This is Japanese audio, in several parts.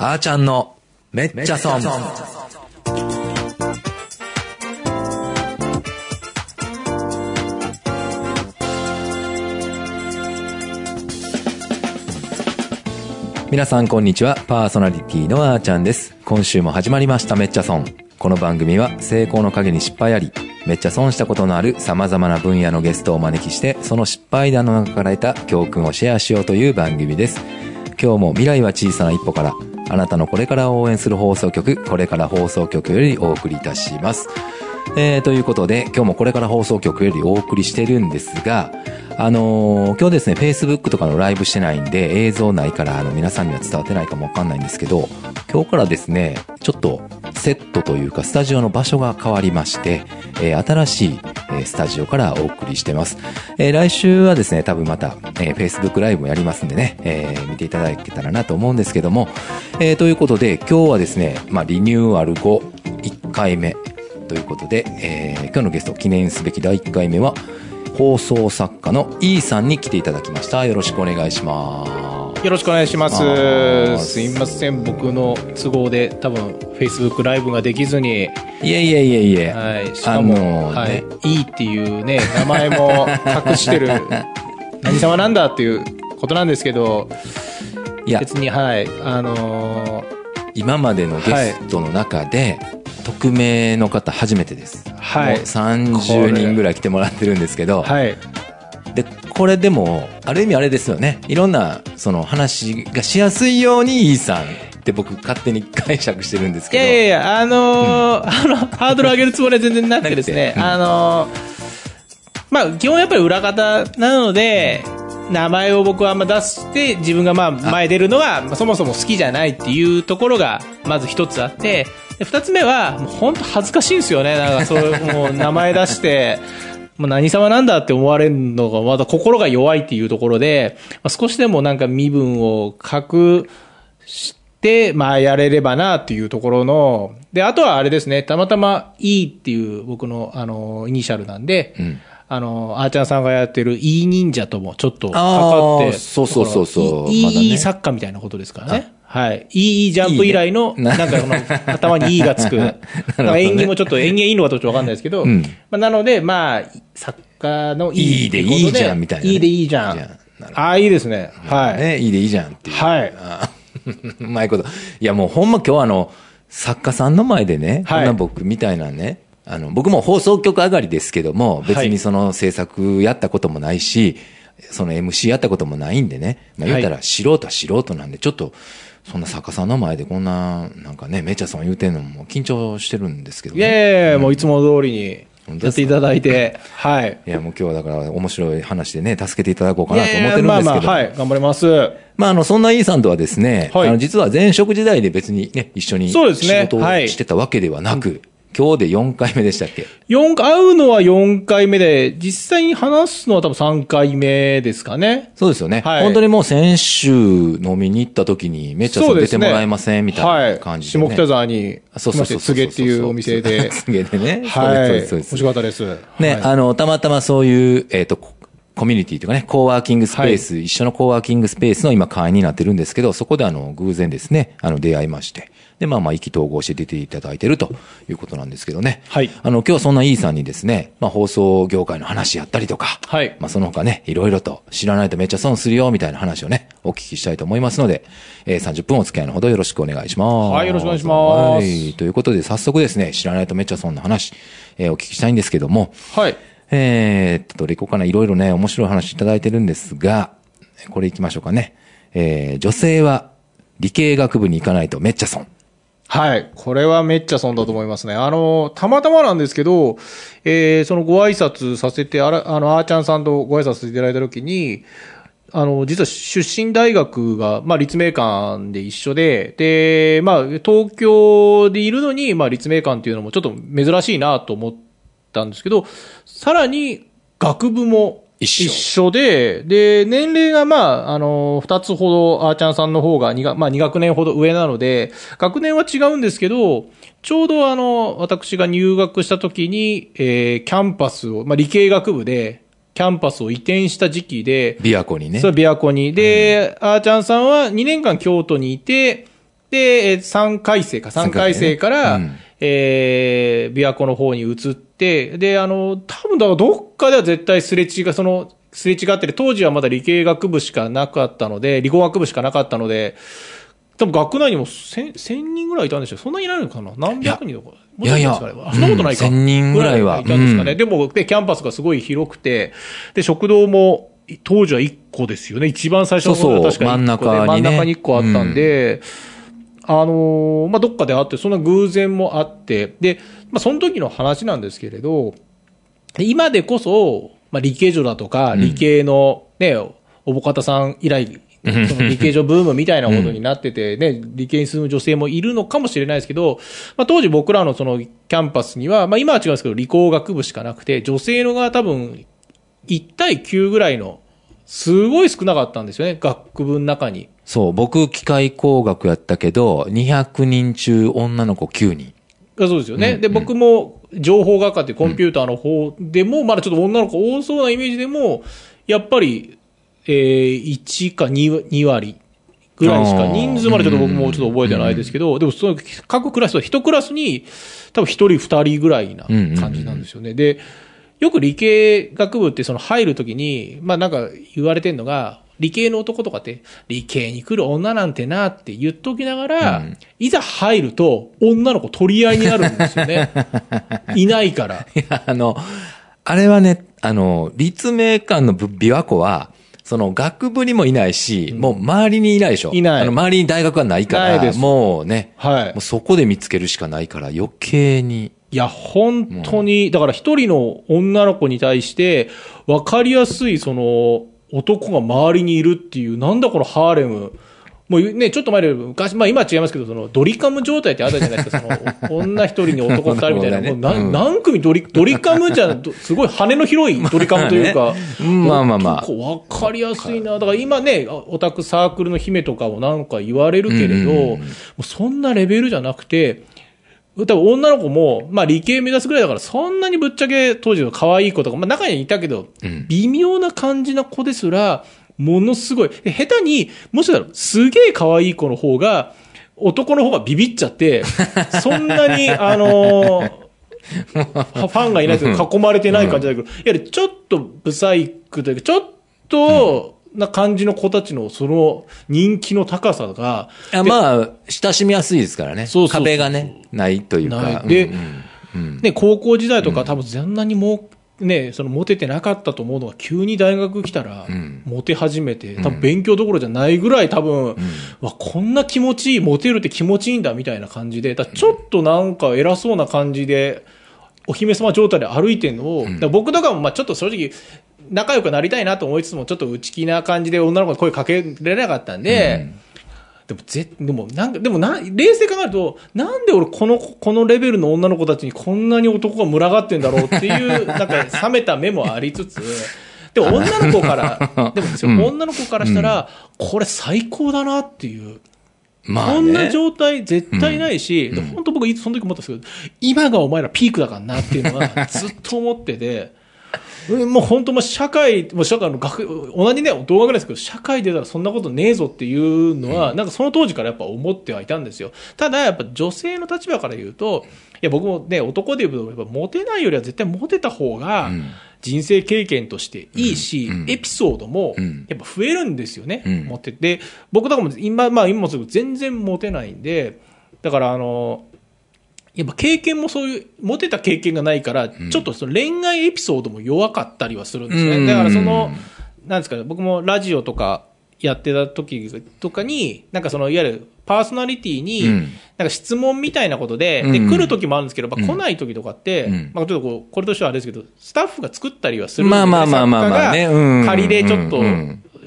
あーちゃんのめっちゃ損。皆さんこんにちは。パーソナリティのあーちゃんです。今週も始まりましためっちゃ損。この番組は成功の陰に失敗あり、めっちゃ損したことのある様々な分野のゲストをお招きして、その失敗談の中から得た教訓をシェアしようという番組です。今日も未来は小さな一歩から、あなたのこれから応援する放送局、これから放送局よりお送りいたします。えー、ということで、今日もこれから放送局よりお送りしてるんですが、あのー今日ですね、Facebook とかのライブしてないんで、映像ないから、あの、皆さんには伝わってないかもわかんないんですけど、今日からですね、ちょっと、セットというか、スタジオの場所が変わりまして、えー新しい、えースタジオからお送りしてます。えー来週はですね、多分また、えー Facebook ライブもやりますんでね、えー見ていただけたらなと思うんですけども、えーということで、今日はですね、まあ、リニューアル後、1回目ということで、えー今日のゲスト、記念すべき第1回目は、放送作家の E さんに来ていただきました。よろしくお願いします。よろしくお願いします。すいません、僕の都合で多分 Facebook ライブができずに、いえいえいえいえ。はい、しかも、あのーはい。ね、いいっていうね、名前も隠してる、何様なんだっていうことなんですけど、いや、別に、はい、あのー今までのゲストの中で、匿名の方初めてです。はい。もう30人ぐらい来てもらってるんですけど、はい、で、これでも、ある意味あれですよね。いろんな、その話がしやすいように E さんって僕勝手に解釈してるんですいけど。やいやいや、あのーあの、ハードル上げるつもりは全然なくてですね、あのーまあ、基本やっぱり裏方なので、名前を僕はあんま出して、自分がまあ前出るのは、まあそもそも好きじゃないっていうところが、まず一つあって、で二つ目は、もう本当恥ずかしいんですよね。なんかそういう、もう名前出して、もう何様なんだって思われるのが、まだ心が弱いっていうところで、まあ、少しでもなんか身分を隠して、まあやれればなっていうところの、で、あとはあれですね、たまたま E っていう僕のあの、イニシャルなんで、んあの、あーちゃんさんがやってる E 忍者ともちょっとかあかーって、そうそうそうそういまだね E 作家みたいなことですからね。はい。E ジャンプ以来の、なんかこの、頭に E がつく。なんか縁起もちょっと、縁起いいのかどっちわかんないですけど、んまあ、なので、まあ、作家の E いいでいいじゃんみたいなねいいでいいじゃん。ああ、いいですね。はい。ね、いいでいいじゃんっていう。はい うまいこと。いやもうほんま今日あの、作家さんの前でね、はいこんな僕みたいなね、あの、僕も放送局上がりですけども、別にその制作やったこともないし、その MC やったこともないんでね、まあ言ったら素人は素人なんで、ちょっと、そんな作家さんの前でこんな、なんかね、めちゃさん言うてんのも緊張してるんですけどいやいね。やいやもういつも通りにやっていただいて、はい。いやもう今日はだから面白い話でね、助けていただこうかなと思ってるんですけど。いやいやまあまあ、はい。頑張ります。まあ、あの、そんな E さんとはですね、はいあの、実は前職時代で別にね、一緒にそうですね仕事をはいしてたわけではなく、今日で4回目でしたっけ？四会うのは4回目で、実際に話すのは多分3回目ですかね。そうですよね。はい本当にもう先週飲みに行った時に、めっちゃ出てもらえませんみたいな感じで、ね。はい。下北沢に、そうそうそうそう。つげっていうお店で。つげでね。はい。そうですそうです面白かったです。ね、はいあの、たまたまそういう、えっ、と、ココミュニティとかね、コーワーキングスペース、一緒のコーワーキングスペースの今会員になってるんですけど、そこであの、偶然ですね、あの、出会いまして。で、まあまあ、意気投合して出ていただいてるということなんですけどね。はいあの、今日はそんな E さんにですね、まあ、放送業界の話やったりとか、はいまあ、その他ね、いろいろと知らないとめっちゃ損するよ、みたいな話をね、お聞きしたいと思いますので、えー、30分お付き合いのほどよろしくお願いします。はいよろしくお願いしますはい。ということで、早速ですね、知らないとめっちゃ損の話、えーお聞きしたいんですけども、はい。えーっと、どれ行こうかな。いろいろね、面白い話いただいてるんですが、これ行きましょうかね。えー、女性は理系学部に行かないとめっちゃ損。はい。これはめっちゃ損だと思いますね。あの、たまたまなんですけど、えー、そのご挨拶させて、あら、あの、あーちゃんさんとご挨拶させていただいたときに、あの、実は出身大学が、まあ、立命館で一緒で、で、まあ、東京でいるのに、まあ、立命館っていうのもちょっと珍しいなと思ったんですけど、さらに、学部も一緒一緒で、で、年齢がまあ、あの、二つほど、あーちゃんさんの方が2が、まあ、2学年ほど上なので、学年は違うんですけど、ちょうどあの、私が入学した時に、えー、キャンパスを、まあ、理系学部で、キャンパスを移転した時期で、琵琶湖にね。それは琵琶湖に。で、あーちゃんさんは2年間京都にいて、で、えー3回生か、3回生から、うんえー、琵琶湖の方に移って、で、あの、多分だからどっかでは絶対すれ違い、その、すれ違ってて、当時はまだ理系学部しかなかったので、理工学部しかなかったので、多分学内にも1000 1000人ぐらいいたんでしょうそんなにいないのかな？何百人とか。いやいやそんなことないか。うん1000人ぐらいはいたんですかね。うんでも、で、キャンパスがすごい広くて、で、食堂も、当時は1個ですよね。一番最初のそうそう確か1個で真ん中にね真ん中に1個あったんで、あのーまあ、どっかであって、そんな偶然もあって、で、まあ、その時の話なんですけれど、今でこそ、まあ、理系女だとか、理系のね、おぼかたさん以来、そ の理系女ブームみたいなことになってて、ね、理系に住む女性もいるのかもしれないですけど、まあ、当時僕らのそのキャンパスには、まあ、今は違うんですけど、理工学部しかなくて、女性のが多分、1対9ぐらいの、すごい少なかったんですよね、学部の中に。そう、僕、機械工学やったけど、200人中女の子9人。あそうですよね。で、僕も情報学科ってコンピューターの方でも、まだちょっと女の子多そうなイメージでも、やっぱり、えー、1か 2, 2割ぐらいしか、人数までちょっと僕もちょっと覚えてないですけど、でもその各クラスは1クラスに多分1人2人ぐらいな感じなんですよね。で、よく理系学部ってその入るときに、まあなんか言われてるのが、理系の男とかって、理系に来る女なんてなって言っときながら、いざ入ると女の子取り合いになるんですよね。いないから。いや、あの、あれはね、あの、立命館の琵琶湖は、その学部にもいないし、もう周りにいないでしょ。いないあの周りに大学はないから、もうね、はいもう。そこで見つけるしかないから余計に。いや、本当に、だから一人の女の子に対して、わかりやすい、その、男が周りにいるっていう、なんだこのハーレム。もうね、ちょっと前で昔、まあ今は違いますけど、そのドリカム状態ってあったじゃないですか、その、女一人に男二人みたいな、もう何うん。何組ドリ、ドリカムじゃ、ど すごい羽の広いドリカムというか、うんまあまあまあ。結構わかりやすいな。だから今ね、オタクサークルの姫とかもなんか言われるけれど、そんなレベルじゃなくて、多分女の子も、まあ理系目指すぐらいだから、そんなにぶっちゃけ当時の可愛い子とか、まあ中にはいたけど、うん。微妙な感じな子ですら、ものすごい。で下手に、もしかしたらすげえ可愛い子の方が、男の方がビビっちゃって、そんなに、あのー ファンがいないと囲まれてない感じだけど、やはりちょっとブサイクというか、ちょっと、な感じの子たちのその人気の高さが、あまあ、親しみやすいですからね。そうそうそう壁がね、ないというなか。い。でうんうんうん。ね、高校時代とか多分そんなにもう、ね、そのモテてなかったと思うのが急に大学来たらん。モテ始めて、多分勉強どころじゃないぐらい多分、わ、こんな気持ちいい、モテるって気持ちいいんだみたいな感じで、だちょっとなんか偉そうな感じで、お姫様状態で歩いてるのを、だ僕とかもまあちょっと正直、仲良くなりたいなと思いつつも、ちょっと内気な感じで女の子に声かけられなかったんで、でも、ぜ、でも、なんか、でもな、冷静に考えると、なんで俺この、このレベルの女の子たちにこんなに男が群がってんだろうっていう、なんか、冷めた目もありつつ、でも女の子から、でもですよ、うん女の子からしたら、これ最高だなっていう。まあね。こんな状態絶対ないし、で本当僕いつその時思ったんですけど、今がお前らピークだからなっていうのはずっと思ってて、うん もう本当もう社会、もう社会の学、同じね、動画ぐらいですけど、社会出たらそんなことねえぞっていうのは、なんかその当時からやっぱ思ってはいたんですよ。ただやっぱ女性の立場から言うと、いや僕もね、男で言うと、やっぱモテないよりは絶対モテた方がうん。人生経験としていいし、うん。うん。エピソードもうん。やっぱ増えるんですよね、うん。モテて。僕とかも今、まあ今もすぐ全然モテないんで、だからあの、やっぱ経験もそういう、モテた経験がないから、ちょっとその恋愛エピソードも弱かったりはするんですね。うん。だからその、なんですかね、僕もラジオとかやってた時とかに、なんかその、いわゆるパーソナリティに、うん。なんか質問みたいなことで、で、うん。来る時もあるんですけど、まあ来ない時とかって、うん。まあちょっとこう、これとしてはあれですけど、スタッフが作ったりはするんでまあまあまあまあまあね。仮でちょっと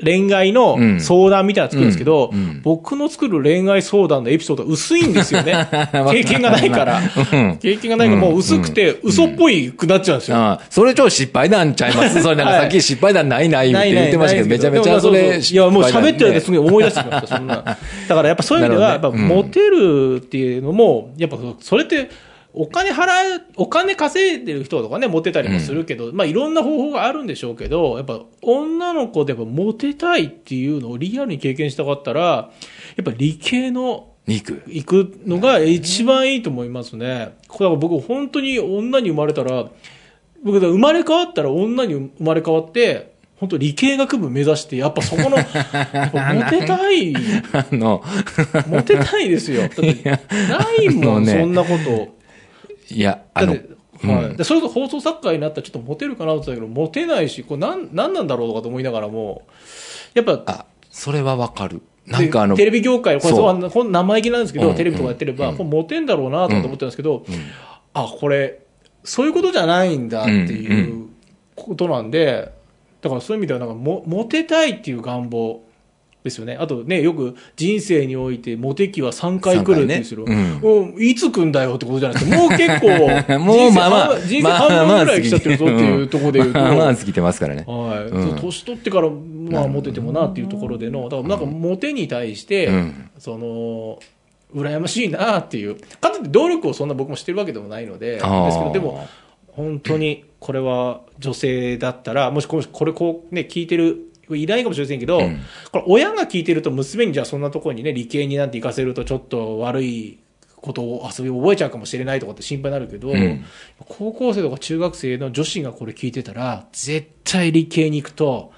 恋愛の相談みたいなの作るんですけど、うん。うん。僕の作る恋愛相談のエピソードは薄いんですよね。経験がないから。うん。経験がないからもう薄くて、嘘っぽいくなっちゃうんですよ。ああそれ超失敗談ちゃいます？それなんかさっき失敗談ないないって言ってましたけど、めちゃめちゃそれでもいや、もう喋ってるだけすねごい思い出してきました、そんな。だからやっぱそういう意味では、やっぱモテるっていうのも、やっぱそれって、お金払う、お金稼いでる人とかね、モテたりもするけど、まあいろんな方法があるんでしょうけど、やっぱ女の子でやっぱモテたいっていうのをリアルに経験したかったら、やっぱ理系のに行く。行くのが一番いいと思いますね。これは僕本当に女に生まれたら、僕生まれ変わったら女に生まれ変わって、本当理系学部目指して、やっぱそこの、モテたい、あの、モテたいですよ。だってないもん、ねそんなこと。いや、あのはい。でそれこそ放送作家になったらちょっとモテるかなと思ったけど、モテないし、これなん、なんなんだろうとかと思いながらも、やっぱ、あ、それはわかる。なんかあの、テレビ業界、これこん生意気なんですけど、うんテレビとかやってれば、これモテんだろうなと思ってたんですけど、あ、これ、そういうことじゃないんだっていうことなんで、だからそういう意味ではなんかも、モテたいっていう願望ですよね。あとね、よく人生においてモテ期は3回来るんですよ。三もういつ来んだよってことじゃないですか。もう結構、もうまあまあ人生半分ぐらい来ちゃってるぞっていうところで言うと。まあまあ過ぎてますからね。はい、うん年取ってから、まあ、モテてもなっていうところでの、だからなんか、モテに対して、うんその、羨ましいなっていう、かといって努力をそんな僕もしてるわけでもないので、ですけど、でも、本当にこれは女性だったら、もしここれこうね、聞いてる、いないかもしれませんけど、うんこれ親が聞いてると娘にじゃあそんなところにね、理系になんて行かせるとちょっと悪いことを遊びを覚えちゃうかもしれないとかって心配になるけど、ん高校生とか中学生の女子がこれ聞いてたら、絶対理系に行くと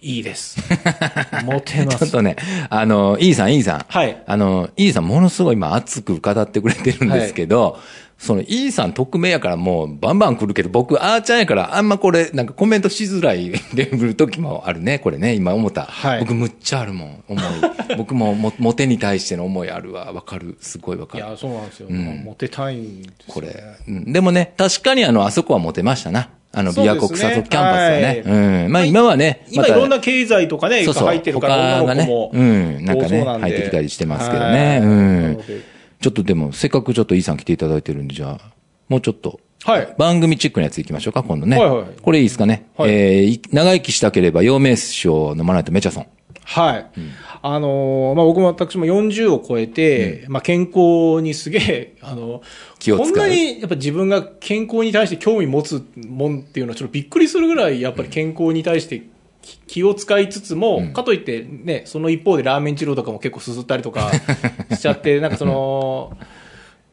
いいです。モテます。ちょっとね、あの、イーさん、イーさん。はいあの、イーさん、ものすごい今熱く語ってくれてるんですけど、その、イーさん匿名やからもうバンバン来るけど、僕、あーちゃんやから、あんまこれ、なんかコメントしづらい レベル時もあるね、これね、今思った。はい僕、むっちゃあるもん、思い。僕もも、モテに対しての思いあるわ。わかる。すごいわかる。いや、そうなんですよ。んモテたいんですよこれ。うんでもね、確かにあの、あそこはモテましたな。あの、そうですねビア国際キャンパスはね。はいうん。まあ今はね、今いろんな経済とかね、そうそう入ってるから、他がね女の子も。うんなんかね入ってきたりしてますけどねはいうんちょっとでも、せっかくちょっとイーさん来ていただいてるんで、じゃあ、もうちょっと、はい。番組チックなやつ行きましょうか、今度ね。はいはいこれいいですかね。はいえーい長生きしたければ、陽明酒を飲まないとメチャソン。はい。あのーまあ、僕も私も40を超えて、まあ、健康にすげえ、あの、気を使うこんなにやっぱ自分が健康に対して興味持つもんっていうのはちょっとびっくりするぐらい、やっぱり健康に対して気気を使いつつも、かといってね、その一方でラーメン二郎とかも結構すすったりとかしちゃって、なんかその、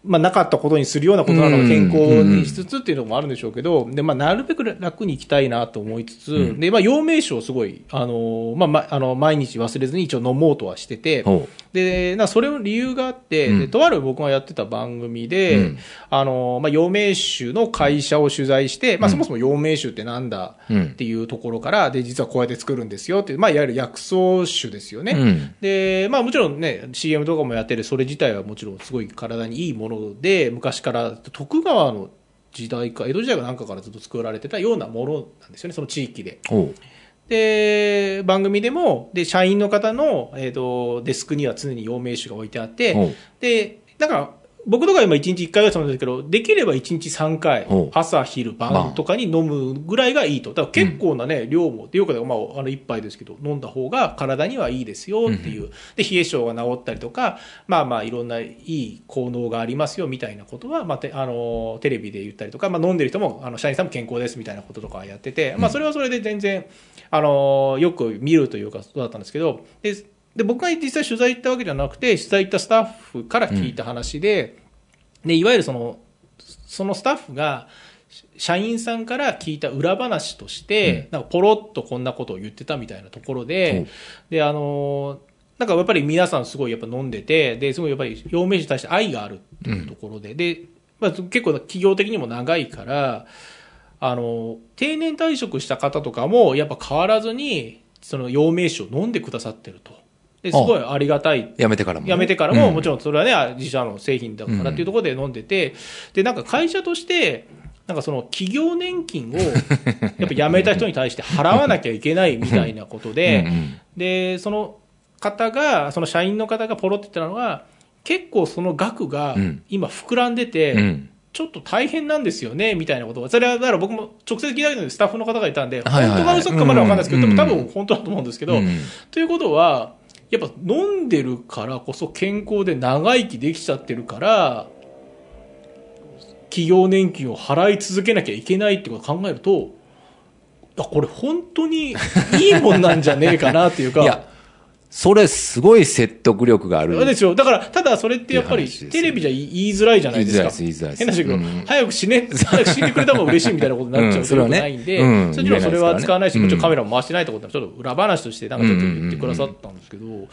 まあ、なかったことにするようなことなのうんで健康にしつつっていうのもあるんでしょうけど、で、まあ、なるべく楽に行きたいなと思いつつ、で、まあ、陽明酒をすごい、あの、まあ、ま、あの、毎日忘れずに一応飲もうとはしてて、ほで、な、それの理由があって、うん。で、とある僕がやってた番組で、うん。あの、まあ、陽明酒の会社を取材して、まあ、そもそも陽明酒ってなんだうん。っていうところから、で、実はこうやって作るんですよっていう、まあ、いわゆる薬草酒ですよね。うん。で、まあもちろんね、CM とかもやってて、それ自体はもちろんすごい体にいいもので、昔から徳川の時代か、江戸時代かなんかからずっと作られてたようなものなんですよね、その地域で。で、番組でも、で、社員の方の、えっ、と、デスクには常に陽明酒が置いてあって、で、なんか、僕とか今1日1回はそうなんですけど、できれば1日3回朝、昼、晩とかに飲むぐらいがいいと。だから結構なね、量も、っていうか、まあ、あの、1杯ですけど、飲んだ方が体にはいいですよっていう。で、冷え性が治ったりとか、まあまあ、いろんないい効能がありますよみたいなことは、まあ、てあの、テレビで言ったりとか、まあ、飲んでる人も、あの、社員さんも健康ですみたいなこととかやってて、まあ、それはそれで全然、あの、よく見るというか、そうだったんですけど、で、で僕が実際取材行ったわけじゃなくて、取材行ったスタッフから聞いた話で、で、いわゆるその、そのスタッフが、社員さんから聞いた裏話として、なんかポロッとこんなことを言ってたみたいなところほでう、で、あの、なんかやっぱり皆さんすごいやっぱ飲んでて、で、すごいやっぱり陽明酒に対して愛があるっていうところで、で、まあ、結構企業的にも長いから、あの、定年退職した方とかも、やっぱ変わらずに、その陽明酒を飲んでくださってると。で、すごいありがたい。やめてからもね。辞めてからも、うん。もちろんそれはね、自社の製品だからっていうところで飲んでて、で、なんか会社として、なんかその企業年金を、やっぱ辞めた人に対して払わなきゃいけないみたいなことで、うんうん。で、その方が、その社員の方がポロって言ったのが、結構その額がうん。今膨らんでて、うん。ちょっと大変なんですよね、みたいなことが。それは、だから僕も直接聞いたけど、スタッフの方がいたんで、はいはいはい。本当か嘘かまだわかんないですけど、うん。多分本当だと思うんですけど、うん。ということは、やっぱ飲んでるからこそ健康で長生きできちゃってるから、企業年金を払い続けなきゃいけないってことを考えると、あ、これ本当にいいもんなんじゃねえかなっていうか、それすごい説得力がある。ですよ。だから、ただそれってやっぱり、テレビじゃ言いづらいじゃないですか。言いづらいです言いづらいです。変な話だけど、うん。早く死ね、早く死んでくれた方が嬉しいみたいなことになっちゃうとよくうんそれはね。ないんで、うんもちろんそれは使わないし、もちろん。カメラも回してないってことは、ちょっと裏話としてなんかちょっと言ってくださったんですけど、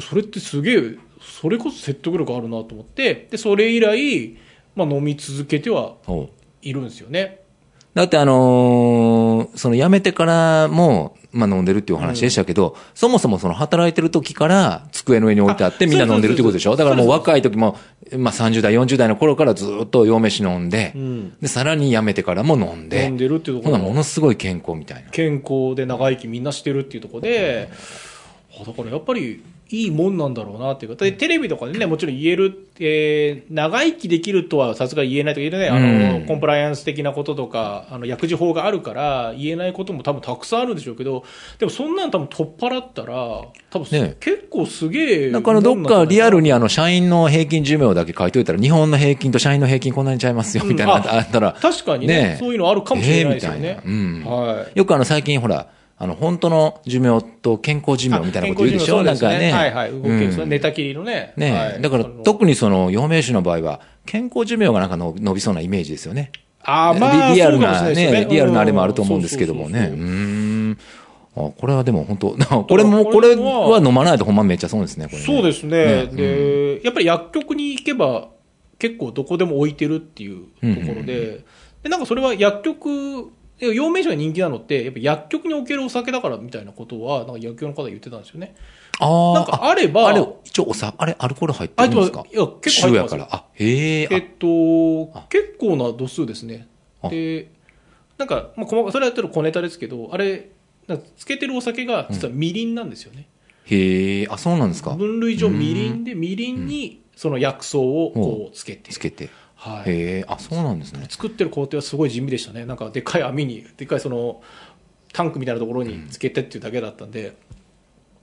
それってすげえ、それこそ説得力あるなと思って、で、それ以来、まあ飲み続けてはいるんですよね。だってあのーその辞めてからも、まあ飲んでるっていうお話でしたけど、そもそもその働いてる時から机の上に置いてあってみんな飲んでるってことでしょ？だからもう若い時も、まあ30代、40代の頃からずっと洋飯飲んで、ん。で、さらに辞めてからも飲んで、飲んでるっていうところほなものすごい健康みたいな。健康で長生きみんなしてるっていうところで、あだからやっぱりいいもんなんだろうなっていうか、でテレビとかでね、もちろん言える、えー長生きできるとはさすがに言えないと言えない、あの、うんコンプライアンス的なこととか、あの、薬事法があるから言えないことも多分たくさんあるんでしょうけど、でもそんなん多分取っ払ったら、多分す、ね結構すげえ。だからどっかリアルに。にあの、社員の平均寿命だけ書いといたら、日本の平均と社員の平均こんなにちゃいますよ、みたいなのがあったら、確かにねねそういうのあるかもしれないですよね。えーうんはい。よくあの最近ほら、あの、本当の寿命と健康寿命みたいなこと言うでしょ？あなんかね。はいはい。動き。うん寝たきりのね。ね、はいだから特にその、陽明酒の場合は、健康寿命がなんかの伸びそうなイメージですよね。あーまあ、リリアルなれいですよね、リアルなあれもあると思うんですけどもね。うん。あ、これはでも本当、これも、これは飲まないとほんまめっちゃそうですね、これねそうですね。ねで、やっぱり薬局に行けば、結構どこでも置いてるっていうところで、で、なんかそれは薬局、で陽明酒が人気なのって、やっぱ薬局に置けるお酒だからみたいなことは、なんか薬局の方が言ってたんですよね。ああ。なんかあればあれ、一応おさ、あれ、アルコール入ってるんですか？あいや結構入ってますから。あ、へえ。えっとあ、結構な度数ですねあ。で、なんか、まあ、細かそれはやってる小ネタですけど、あれ、なんかつけてるお酒が実はみりんなんですよね。へえ、あ、そうなんですか？分類上みりんで、みりんにその薬草をこうつけて。つけて。はい。へえ、あ、そうなんですね。作ってる工程はすごい地味でしたね。なんかでっかい網に、でっかいその、タンクみたいなところにつけてっていうだけだったんで、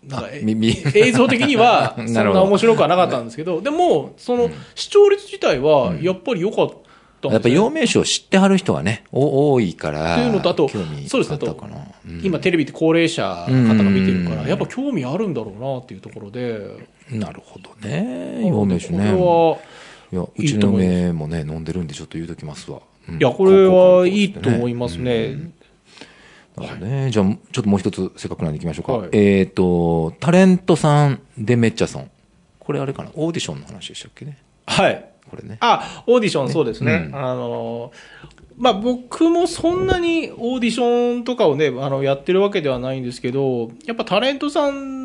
なんかえみみ映像的には そんな面白くはなかったんですけど、でも、その視聴率自体はやっぱり良かったんですよやっぱ陽明酒を知ってはる人がね、お多いから。っていうのと、あとそうですね。うん今テレビって高齢者の方が見てるから、うんやっぱ興味あるんだろうなっていうところで、なるほどね。陽明酒ね。こいや、ういいちの嫁もね、飲んでるんでちょっと言うときますわ。うんいや、これはいいと思いますね。だからね、じゃあ、ちょっともう一つ、せっかくなんで行きましょうか。はいえっ、と、タレントさんでめっちゃソン。これあれかなオーディションの話でしたっけねはい。これね。あ、オーディション、そうですね。うんあの、まあ、僕もそんなにオーディションとかをね、あの、やってるわけではないんですけど、やっぱタレントさん、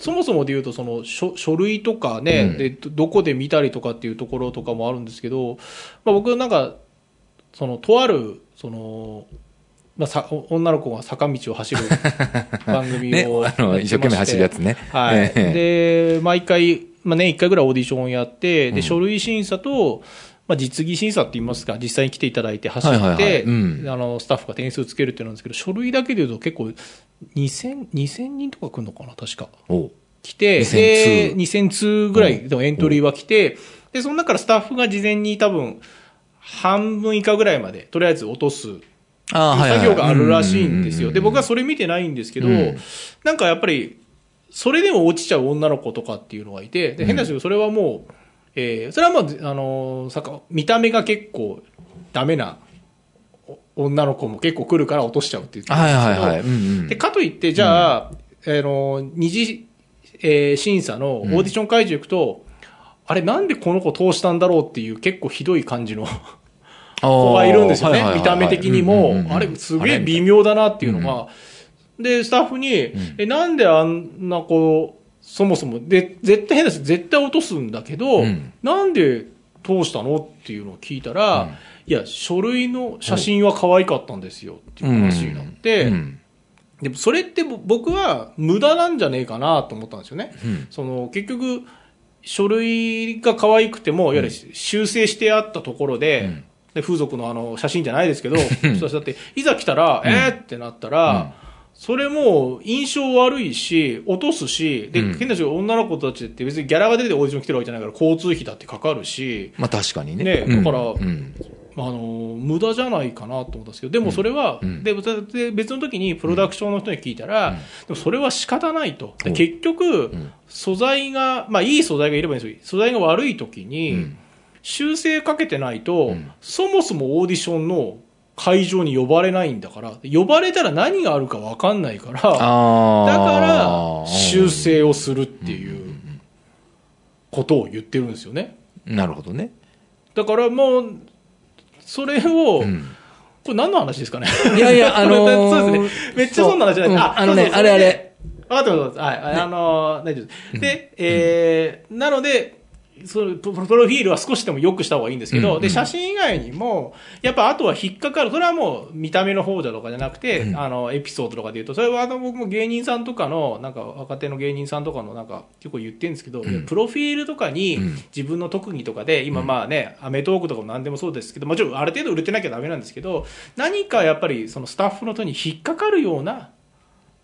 そもそもで言うと、その書書類とかね、うん。で、どどこで見たりとかっていうところとかもあるんですけど、まあ、僕なんか、その、とある、その、まあ、さ女の子が坂道を走る 番組ね、を、あの、一生懸命走るやつね。はい。ええ。で、毎回、まあ、年1回ぐらいオーディションをやって、うん。で、書類審査と、まあ、実技審査って言いますか、実際に来ていただいて走って、うん。あの、スタッフが点数つけるっていうのなんですけど、書類だけで言うと結構、2000、2000人とか来るのかな、確か。来て、2000で、通2000通ぐらいのエントリーは来て、で、その中からスタッフが事前に多分、半分以下ぐらいまで、とりあえず落とす作業があるらしいんですよ。うで、僕はそれ見てないんですけど、うん。なんかやっぱり、それでも落ちちゃう女の子とかっていうのがいて、で変な話それはもう、えーそれはもう、あのーさか見た目が結構ダメなお女の子も結構来るから落としちゃうって言ってたんはいですけど、はいはい。うんうん。で、かといって、じゃあ、あの、二次、えー審査のオーディション会場行くと、あれなんでこの子通したんだろうっていう結構ひどい感じの子がいるんですよね。見た目的にも、あれすげえ微妙だなっていうのが、で、スタッフに、え、なんであんな子、そもそも、で、絶対変です。絶対落とすんだけど、うん。なんで通したのっていうのを聞いたら、いや、書類の写真は可愛かったんですよっていう話になって、うん。でもそれってぼ僕は無駄なんじゃねえかなと思ったんですよね。うん。その結局、書類が可愛くても、いわゆる修正してあったところで、うん。で風俗のあの写真じゃないですけど、そうだって、いざ来たら、えーってなったら、それもう印象悪いし、落とすし、で、うん。変な話、女の子たちって別にギャラが出てオーディション来てるわけじゃないから、交通費だってかかるし、まあ確かにね。ねうんだからうんあの無駄じゃないかなと思ったんですけど、でもそれは、うんでで別の時にプロダクションの人に聞いたら、うんでもそれは仕方ないと。結局、ん素材が、まあいい素材がいればいいんですよ。素材が悪い時に、うん修正かけてないと、うんそもそもオーディションの会場に呼ばれないんだから、呼ばれたら何があるか分かんないから、だあからあ。修正をするっていうことを言ってるんですよね。なるほどね。だからもう、それを、うんこれ何の話ですかね？いやいや、あのーそうですね。めっちゃそんな話じゃない。そううんあのねそうそうあれあれ。分かってます。はい。あのー、大丈夫です。で、えー、なので、そのププロフィールは少しでも良くした方がいいんですけど、うんで、写真以外にも、やっぱあとは引っかかる、それはもう見た目の方じゃとかじゃなくて、うん。あの、エピソードとかで言うと、それはあの僕も芸人さんとかの、なんか若手の芸人さんとかのなんか結構言ってるんですけど、ん。プロフィールとかにうん。自分の特技とかで、今まあね、アメトークとかも何でもそうですけど、もちろんある程度売れてなきゃダメなんですけど、何かやっぱりそのスタッフの人に引っかかるような、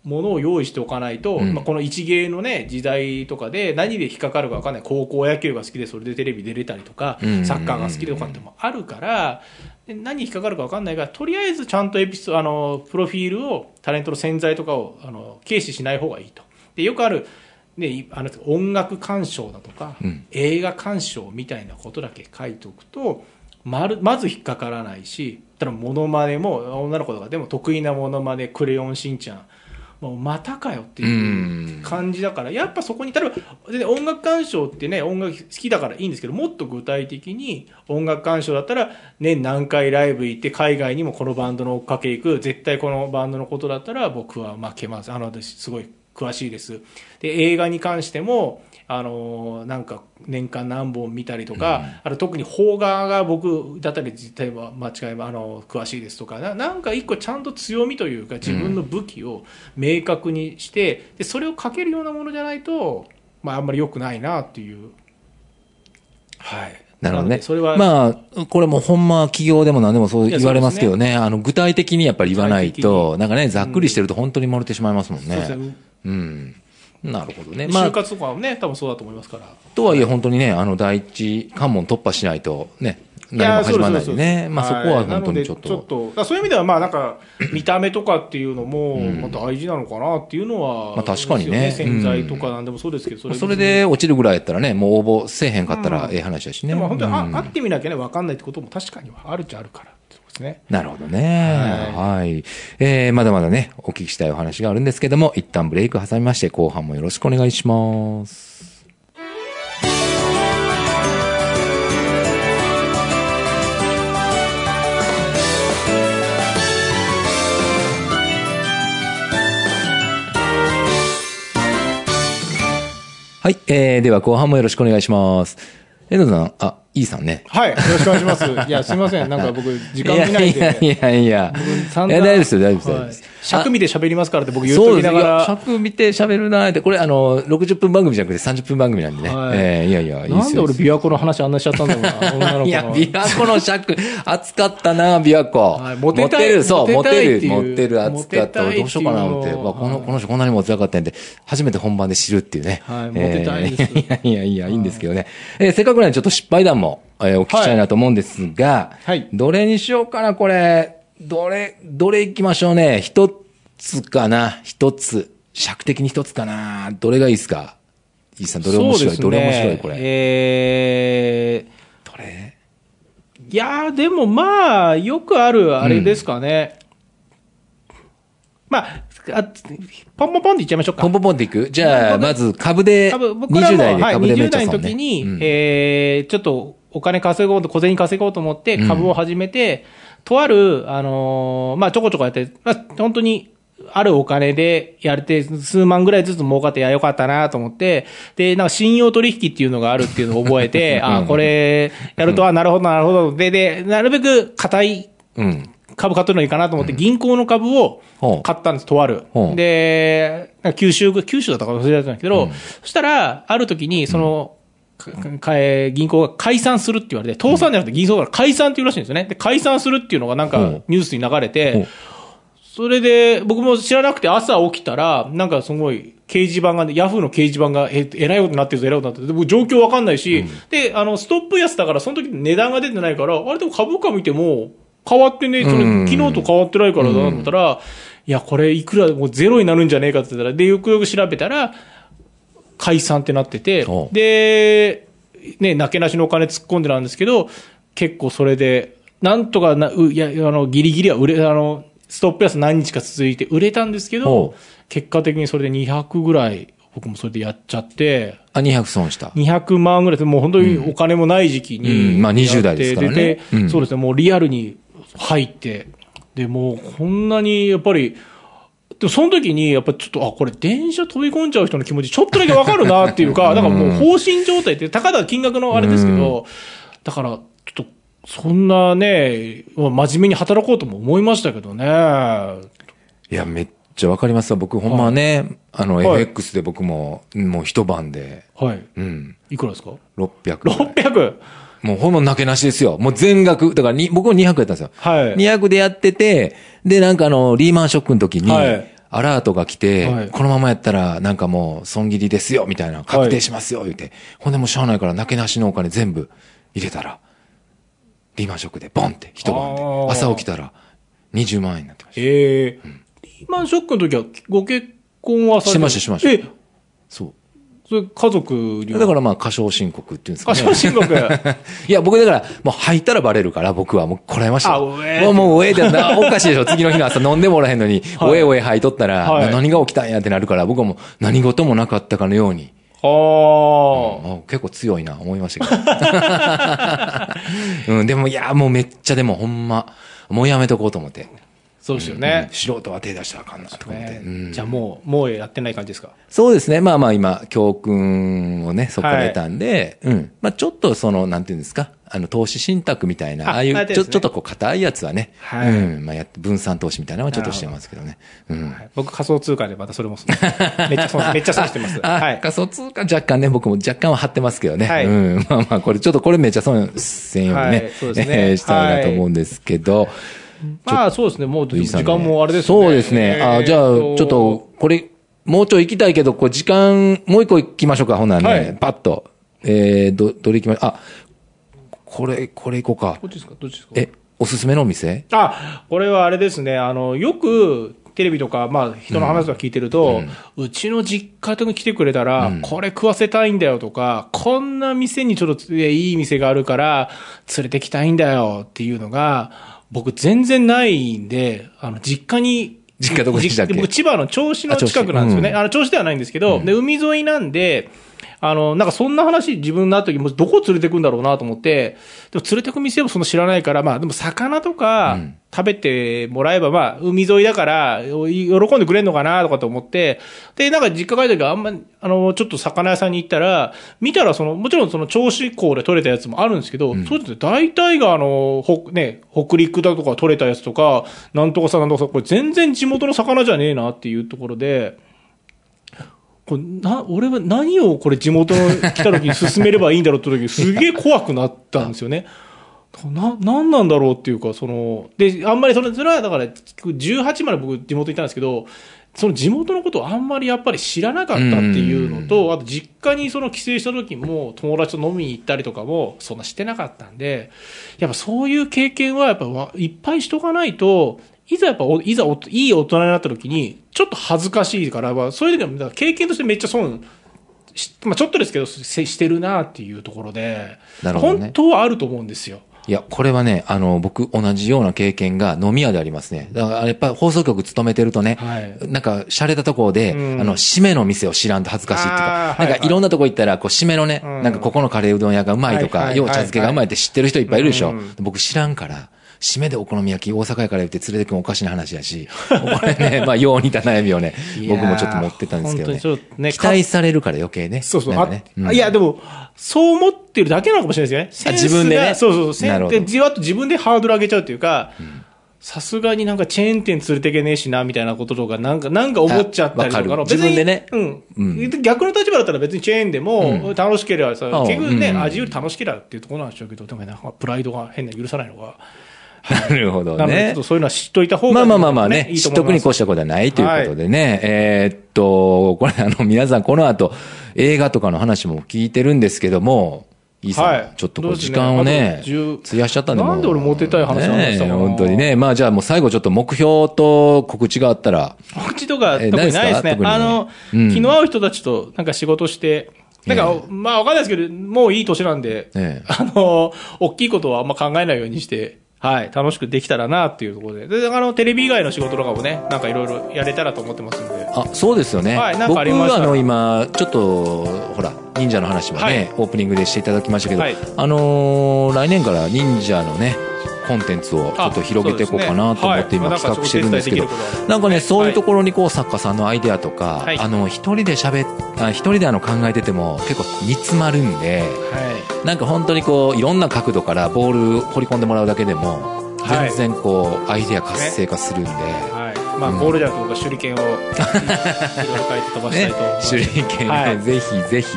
ものを用意しておかないと、うんまあ、この一芸のね、時代とかで何で引っかかるか分かんない。高校野球が好きでそれでテレビ出れたりとかうん、サッカーが好きでとかってもあるから、で何引っかかるか分かんないから、とりあえずちゃんとエピソあの、プロフィールを、タレントの潜在とかを、あの、軽視しない方がいいと。で、よくある、ね、いあの音楽鑑賞だとか、うん映画鑑賞みたいなことだけ書いておくと、まるまず引っかからないし、ただモノマネも、女の子とかでも得意なモノマネ、クレヨンしんちゃん、もうまたかよっていう感じだから、やっぱそこに、例えば、で音楽鑑賞ってね、音楽好きだからいいんですけど、もっと具体的に音楽鑑賞だったら、年何回ライブ行って、海外にもこのバンドの追っかけ行く、絶対このバンドのことだったら僕は負けます。あの、私すごい詳しいです。で、映画に関しても、あのなんか年間何本見たりとか、あと特に邦画が僕だったり実態は間違いあの詳しいですとかななんか一個ちゃんと強みというか自分の武器を明確にしてでそれをかけるようなものじゃないと、まあ、あんまり良くないなっていう。はい。なるほどね。それは、まあ、これもほんま企業でも何でもそう言われますけどね、あの、具体的にやっぱり言わないと、なんかね、ざっくりしてると本当に漏れてしまいますもんね。そうですね。うん。なるほどね。まあ、就活とかはね、多分そうだと思いますから。とはいえ本当にね、あの、第一関門突破しないと、ね、何も始まらないんでね。まあそこは本当にちょっなのでちょっと。そういう意味では、まあなんか、見た目とかっていうのも、うんまあ大事なのかなっていうのは、まあ確かにね洗剤とかなんでもそうですけど、そそれで落ちるぐらいやったらね、もう応募せえへんかったらええ話だしね。でも本当に、う会ってみなきゃね、分かんないってことも確かにはあるっちゃあるからですね。なるほどね。はい。えー、まだまだね、お聞きしたいお話があるんですけども、一旦ブレイク挟みまして、後半もよろしくお願いします。はい。えー、では後半もよろしくお願いします。遠藤さん、あ、いいさんね。はい。よろしくお願いします。いや、すみません。なんか僕、時間見ないで。いやいやいやいや。散々いや、大丈夫ですよ、大丈夫です大丈夫です。はい尺見て喋りますからって僕言うときながら。尺見て喋るなーって、これあの、60分番組じゃなくて30分番組なんでね。はいえーいやいや、いいなんで俺、いいす琵琶湖の話あんなしちゃったんだろうな、女の子の。いや、琵琶湖の尺、熱かったな、琵琶湖。はいモテたいる、そう、モモテる、モテる、熱かった。どうしようかな、思って。この、はいこの人こんなにモテたかったんで、初めて本番で知るっていうね。はいモテたいですえーいやいやいや、いいんですけどね。えーせっかくなんでちょっと失敗談も、えーお聞きしたいなと思うんですが、はいどれにしようかな、これ。どれ、どれ行きましょうね。一つかな、一つ。尺的に一つかな。どれがいいですか？いいさん、どれ面白い、どれ面白い、これ。えー、どれ？いやー、でもまあ、よくあるあれですかね。まあ、あポンポンポンっていっちゃいましょうか。ポンポンポンっていく？じゃあ、まず株で、株僕らも20代ではい、株でめっ20ちゃ損ね代の時に、うんえーちょっとお金稼ごうと、小銭稼ごうと思って株を始めて、とある、あのーまあ、ちょこちょこやって、まあ、本当に、あるお金でやれて、数万ぐらいずつ儲かって、いや、よかったなと思って、で、なんか信用取引っていうのがあるっていうのを覚えて、あ、これ、やると、あ、なるほど、なるほど。で、で、なるべく硬いうん。株買ってるのいいかなと思って、銀行の株を買ったんです、とある。で、なんか九州、九州だったか忘れちゃったんだけど、そしたら、ある時に、その、銀行が解散するって言われて、倒産じゃなくて銀行から解散っていうらしいんですよね。で、解散するっていうのがなんかニュースに流れほてう、それで僕も知らなくて朝起きたら、なんかすごい、掲示板がね、ヤフーの掲示板が、え、えらいことになってるぞ、えらいことになってるぞ。でも状況わかんないし、で、あの、ストップ安だから、その時値段が出てないから、あれでも株価見ても、変わってね、そ昨日と変わってないからだと思ったら、いや、これいくらもうゼロになるんじゃねえかって言ったら、で、よくよく調べたら、解散ってなっててお、で、ね、なけなしのお金突っ込んでなんですけど、結構それで、なんとかな、ういや、あの、ギリギリは売れ、あの、ストップ安何日か続いて売れたんですけおどう、結果的にそれで200ぐらい、僕もそれでやっちゃって、あ、200損した。200万ぐらいで、もう本当にお金もない時期に、うん。まあ20代ですからね。でうん。そうですね、もうリアルに入って、で、もうこんなにやっぱり、でもその時に、やっぱちょっと、あ、これ電車飛び込んじゃう人の気持ちちょっとだけわかるなっていうか、だからもう放心状態って、たかだか金額のあれですけど、だから、ちょっと、そんなね、真面目に働こうとも思いましたけどね。いや、めっちゃわかりますわ。僕ほんまね、あの、はい FX で僕も、もう一晩で、はい。うん、いくらですか？600ぐらい。?600! もうほんまなけなしですよ。もう全額。だからに、僕も200やったんですよ。はい200でやってて、で、なんかあの、リーマンショックの時に、はいアラートが来て、はいこのままやったら、なんかもう、損切りですよ、みたいな、確定しますよ、言うて。ほんでもうしゃあないから、なけなしのお金全部入れたら、リーマンショックでボンって、一晩で朝起きたら、20万円になってました。ええリーマンショックの時は、ご結婚はされしましたしましたえ、そう。それ家族には？だからまあ、過少申告っていうんですかね。過少申告。いや、僕だから、もう入ったらバレるから、僕はもうこらえましたよ。あうえーもう、もう、おえってな、おかしいでしょ。次の日の朝飲んでもらえんのに、はいおえおえ入っとったら、はいな何が起きたんやってなるから、僕はもう何事もなかったかのように、ああ。あ結構強いな、思いましたけど。うん、でも、いや、もうめっちゃでもほんま、もうやめとこうと思って。そうですようんね。素人は手出したらあかんな、とか思って。じゃあもう、もうやってない感じですか？そうですね。まあまあ今、教訓をね、そこから得たんで、うん。まあちょっとその、なんていうんですか、あの、投資信託みたいな、あああいう、ちょ、ちょっとこう、硬いやつはね、はいうん。まあやって、分散投資みたいなのはちょっとしてますけどね。うん。僕仮想通貨でまたそれも、めっちゃ損、めっちゃ損してます。あ、はい。仮想通貨若干ね、僕も若干は張ってますけどね。はいうん。まあまあ、これちょっとこれめっちゃ損せんようにね、はいそうですねえー したらなと思うんですけど、まあそうですね、もう時間もあれですね。そうですね。あ、じゃあ、ちょっと、これ、もうちょい行きたいけど、こう、時間、もう一個行きましょうか、ほんならね。はいパッと。えー、ど、どれ行きましょう。あ、これ、これ行こうかど。っちですか？どっちですか？え、おすすめのお店？あ、これはあれですね、あの、よく、テレビとか、まあ、人の話とか聞いてると、うちの実家とかに来てくれたら、これ食わせたいんだよとか、こんな店にちょっといい店があるから、連れてきたいんだよっていうのが、僕全然ないんで、あの、実家に、実家どこでしたっけ？じ僕千葉の銚子の近くなんですよね。ああの、銚子ではないんですけど、で、海沿いなんで、あの、なんかそんな話自分になった時もどこ連れてくんだろうなと思って、でも連れてく店もそんな知らないから、まあでも魚とか食べてもらえば、まあ海沿いだから喜んでくれんのかなとかと思って、で、なんか実家帰った時はあんま、あの、ちょっと魚屋さんに行ったら、見たらその、もちろんその銚子港で取れたやつもあるんですけど、そうですね、大体があの、ほ、ね、北陸だとか取れたやつとか、なんとかさなんとかさ、これ全然地元の魚じゃねえなっていうところで、これな、俺は何をこれ地元の来た時に進めればいいんだろうって時すげえ怖くなったんですよね。な、なんなんだろうっていうか、その、で、あんまりそれ、それはだから、18まで僕地元いたんですけど、その地元のことをあんまりやっぱり知らなかったっていうのと、あと実家にその帰省した時も友達と飲みに行ったりとかもそんなしてなかったんで、やっぱそういう経験はやっぱわいっぱいしとかないと、いざやっぱお、いざおいい大人になった時に、ちょっと恥ずかしいから、まあそういう時は経験としてめっちゃ損し、まあちょっとですけど、せしてるなっていうところで、ね本当はあると思うんですよ。いや、これはね、あの、僕、同じような経験が飲み屋でありますね。だから、やっぱり放送局勤めてるとね、はい。なんか、洒落たところで、うん。あの、締めの店を知らんと恥ずかしいっていうあか、なんか、いろんなとこ行ったら、こう、締めのね、うん。なんか、ここのカレーうどん屋がうまいとか、よう茶漬けがうまいって知ってる人いっぱいいるでしょ。うん。僕知らんから、締めでお好み焼き大阪やから言って連れてくのおかしな話やし、これね、まあ、よう似た悩みをね、僕もちょっと持ってたんですけどね。ね期待されるから余計ね。そうそう。ねあいや、でも、そう思ってるだけなのかもしれないですよね。自分でねそうそうそうで、じわっと自分でハードル上げちゃうっていうか、さすがになんかチェーン店連れてけねえしな、みたいなこととか、なんか、なんか思っちゃったりとかの。自分でねうん。うん逆の立場だったら別にチェーンでも楽しければさ、あ結局ね、うん味より楽しければっていうところなんでしょうけど、でもなんかプライドが変な許さないのが、なるほどなので、ちょねっと。そういうのは知っといた方が、まあまあまあまあね、いい知っとくに越したことはないということでね。えーっと、これあの、皆さんこの後、映画とかの話も聞いてるんですけども、いいさん、はい。ちょっとこう時間をねどうですね。あと、10費やしちゃったんで、なんで俺モテたい話なんでしたか？なね本当にね。まあじゃあもう最後ちょっと目標と告知があったら、告知とか、え特にないですね。あの、うん。昨日会う人たちとなんか仕事して、なんか、まあわかんないですけど、もういい年なんで、ええ。あの、大きいことはあんま考えないようにして、はい、楽しくできたらなっていうところで。で、あの、テレビ以外の仕事とかもね、なんかいろいろやれたらと思ってますんで。あ、そうですよね。はいなん僕かありましたはあの今、ちょっと、ほら、忍者の話もね、はいオープニングでしていただきましたけど、はいあのー来年から忍者のね、コンテンツをちょっと広げていこうかなと思って今企画してるんですけどなんかね、そういうところにこう作家さんのアイデアとか、はい。あの、一人で喋っ、あ一人であの考えてても結構煮詰まるんで、はなんか本当にこう、いろんな角度からボール掘り込んでもらうだけでも、はい。全然こう、アイデア活性化するんで。まあ、うん。ボールじゃなくて僕は手裏剣を、いろいろ書いて飛ばしたねいと思いま、す。手裏剣はい。をぜひぜひ、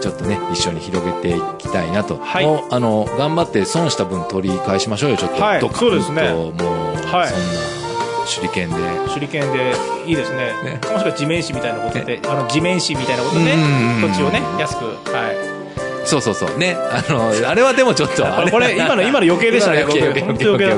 ちょっとね、一緒に広げていきたいなと。はいもう、あの、頑張って損した分取り返しましょうよ、ちょっと。はいドカンとそうですねもう、はいそんな、手裏剣で。手裏剣でいいですね。ねもしくは地面師みたいなことで、あの、地面師みたいなことでうんうんうん、土地をね、安く、はい。そうそうそう。ね。あの、あれはでもちょっと、あれこれ、今の、今の余計でしたね。余計僕余計余計だ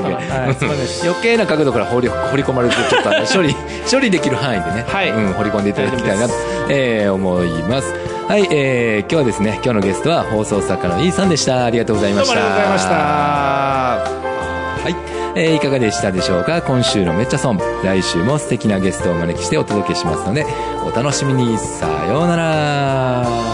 余計な。角度から掘り掘り込まれると、ちょっと処理、処理できる範囲でね、はいうん、掘り込んでいただきたいなとえー思います。はい、えー、今日はですね、今日のゲストは放送作家のイーさんでした。ありがとうございました。ありがとうございました。はい。えーいかがでしたでしょうか？今週のめっちゃ損。来週も素敵なゲストをお招きしてお届けしますので、お楽しみに。さようなら。